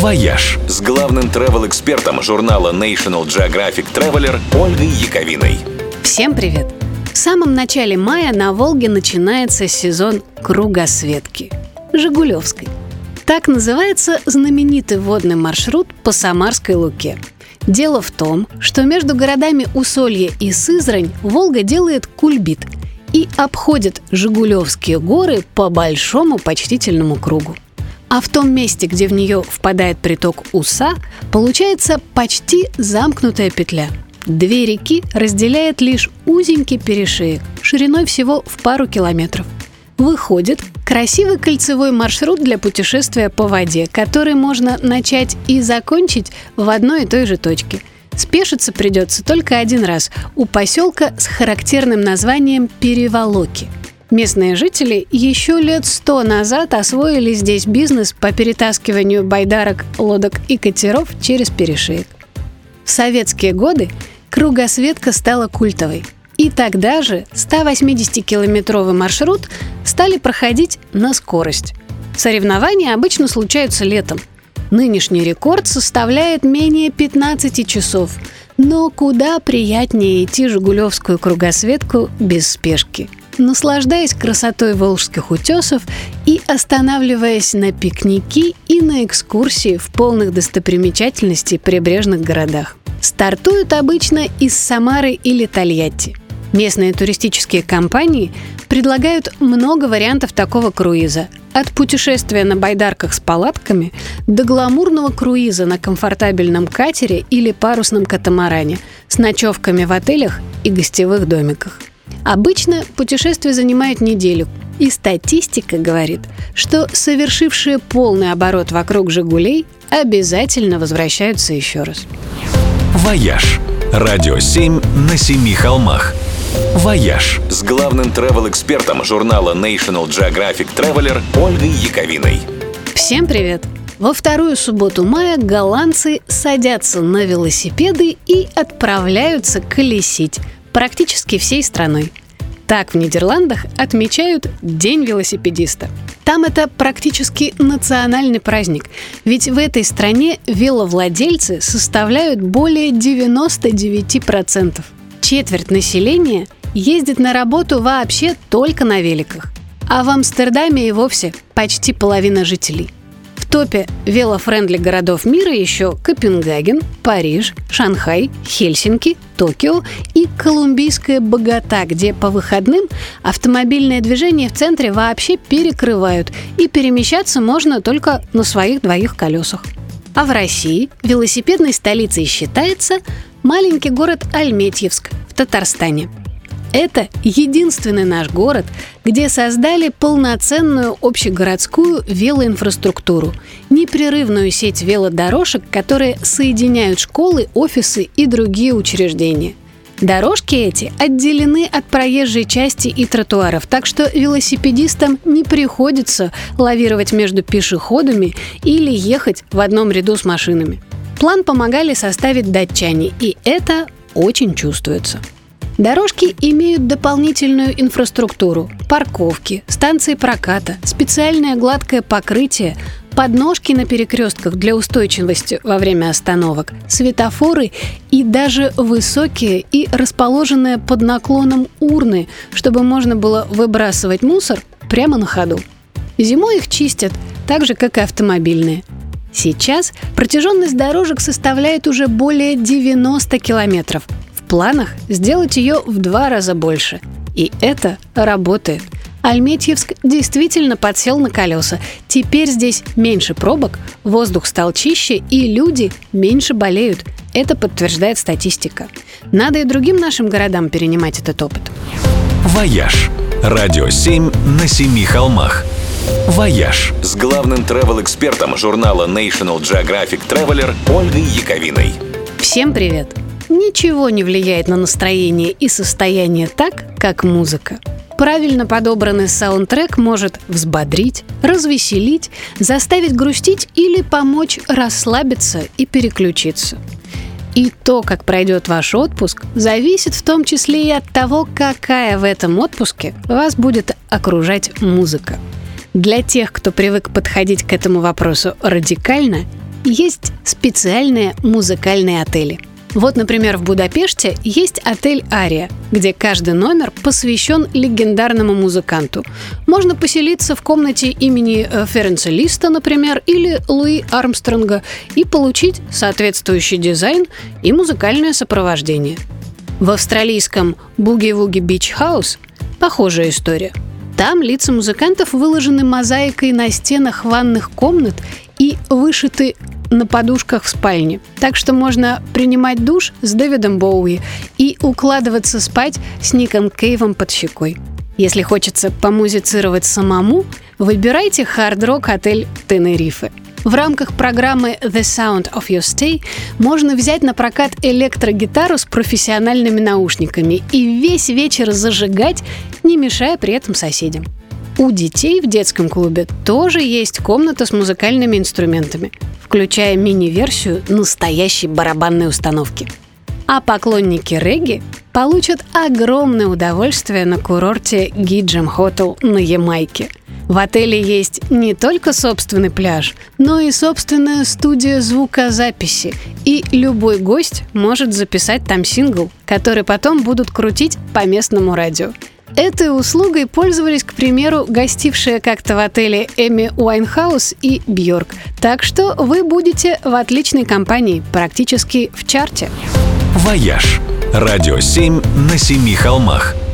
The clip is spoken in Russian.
«Вояж» с главным travel-экспертом журнала National Geographic Traveler Ольгой Яковиной. Всем привет! В самом начале мая на Волге начинается сезон кругосветки – Жигулевской. Так называется знаменитый водный маршрут по Самарской Луке. Дело в том, что между городами Усолье и Сызрань Волга делает кульбит и обходит Жигулевские горы по большому почтительному кругу. А в том месте, где в нее впадает приток Уса, получается почти замкнутая петля. Две реки разделяет лишь узенький перешеек, шириной всего в пару километров. Выходит красивый кольцевой маршрут для путешествия по воде, который можно начать и закончить в одной и той же точке. Спешиться придется только один раз у поселка с характерным названием Переволоки – Местные жители еще лет сто назад освоили здесь бизнес по перетаскиванию байдарок, лодок и катеров через перешеек. В советские годы кругосветка стала культовой. И тогда же 180-километровый маршрут стали проходить на скорость. Соревнования обычно случаются летом. Нынешний рекорд составляет менее 15 часов. Но куда приятнее идти Жигулевскую кругосветку без спешки – наслаждаясь красотой волжских утесов и останавливаясь на пикники и на экскурсии в полных достопримечательностей прибрежных городах. Стартуют обычно из Самары или Тольятти. Местные туристические компании предлагают много вариантов такого круиза. От путешествия на байдарках с палатками до гламурного круиза на комфортабельном катере или парусном катамаране с ночевками в отелях и гостевых домиках. Обычно путешествие занимает неделю, и статистика говорит, что совершившие полный оборот вокруг «Жигулей» обязательно возвращаются еще раз. «Вояж» – радио 7 на семи холмах. «Вояж» с главным travel-экспертом журнала National Geographic Traveler Ольгой Яковиной. Всем привет! Во вторую субботу мая голландцы садятся на велосипеды и отправляются колесить – практически всей страной. Так в Нидерландах отмечают День велосипедиста. Там это практически национальный праздник, ведь в этой стране веловладельцы составляют более 99%. Четверть населения ездит на работу вообще только на великах. А в Амстердаме и вовсе почти половина жителей – топе велофрендли городов мира еще Копенгаген, Париж, Шанхай, Хельсинки, Токио и колумбийская Богата, где по выходным автомобильное движение в центре вообще перекрывают, и перемещаться можно только на своих двоих колесах. А в России велосипедной столицей считается маленький город Альметьевск в Татарстане – это единственный наш город, где создали полноценную общегородскую велоинфраструктуру, непрерывную сеть велодорожек, которые соединяют школы, офисы и другие учреждения. Дорожки эти отделены от проезжей части и тротуаров, так что велосипедистам не приходится лавировать между пешеходами или ехать в одном ряду с машинами. План помогали составить датчане, и это очень чувствуется. Дорожки имеют дополнительную инфраструктуру – парковки, станции проката, специальное гладкое покрытие, подножки на перекрестках для устойчивости во время остановок, светофоры и даже высокие и расположенные под наклоном урны, чтобы можно было выбрасывать мусор прямо на ходу. Зимой их чистят, так же, как и автомобильные. Сейчас протяженность дорожек составляет уже более 90 километров – планах сделать ее в два раза больше. И это работает. Альметьевск действительно подсел на колеса. Теперь здесь меньше пробок, воздух стал чище и люди меньше болеют. Это подтверждает статистика. Надо и другим нашим городам перенимать этот опыт. «Вояж» – радио 7 на семи холмах. «Вояж» с главным travel-экспертом журнала National Geographic Traveler Ольгой Яковиной. Всем привет! Ничего не влияет на настроение и состояние так, как музыка. Правильно подобранный саундтрек может взбодрить, развеселить, заставить грустить или помочь расслабиться и переключиться. И то, как пройдет ваш отпуск, зависит в том числе и от того, какая в этом отпуске вас будет окружать музыка. Для тех, кто привык подходить к этому вопросу радикально, есть специальные музыкальные отели – вот, например, в Будапеште есть отель «Ария», где каждый номер посвящен легендарному музыканту. Можно поселиться в комнате имени э, Ференца Листа, например, или Луи Армстронга и получить соответствующий дизайн и музыкальное сопровождение. В австралийском Буги-Вуги Бич Хаус похожая история. Там лица музыкантов выложены мозаикой на стенах ванных комнат и вышиты на подушках в спальне. Так что можно принимать душ с Дэвидом Боуи и укладываться спать с Ником Кейвом под щекой. Если хочется помузицировать самому, выбирайте хард-рок отель Тенерифе. В рамках программы The Sound of Your Stay можно взять на прокат электрогитару с профессиональными наушниками и весь вечер зажигать, не мешая при этом соседям. У детей в детском клубе тоже есть комната с музыкальными инструментами включая мини-версию настоящей барабанной установки. А поклонники регги получат огромное удовольствие на курорте Geejam Hotel на Ямайке. В отеле есть не только собственный пляж, но и собственная студия звукозаписи. И любой гость может записать там сингл, который потом будут крутить по местному радио. Этой услугой пользовались, к примеру, гостившие как-то в отеле Эми Уайнхаус и Бьорк. Так что вы будете в отличной компании, практически в чарте. «Вояж» – радио 7 на семи холмах –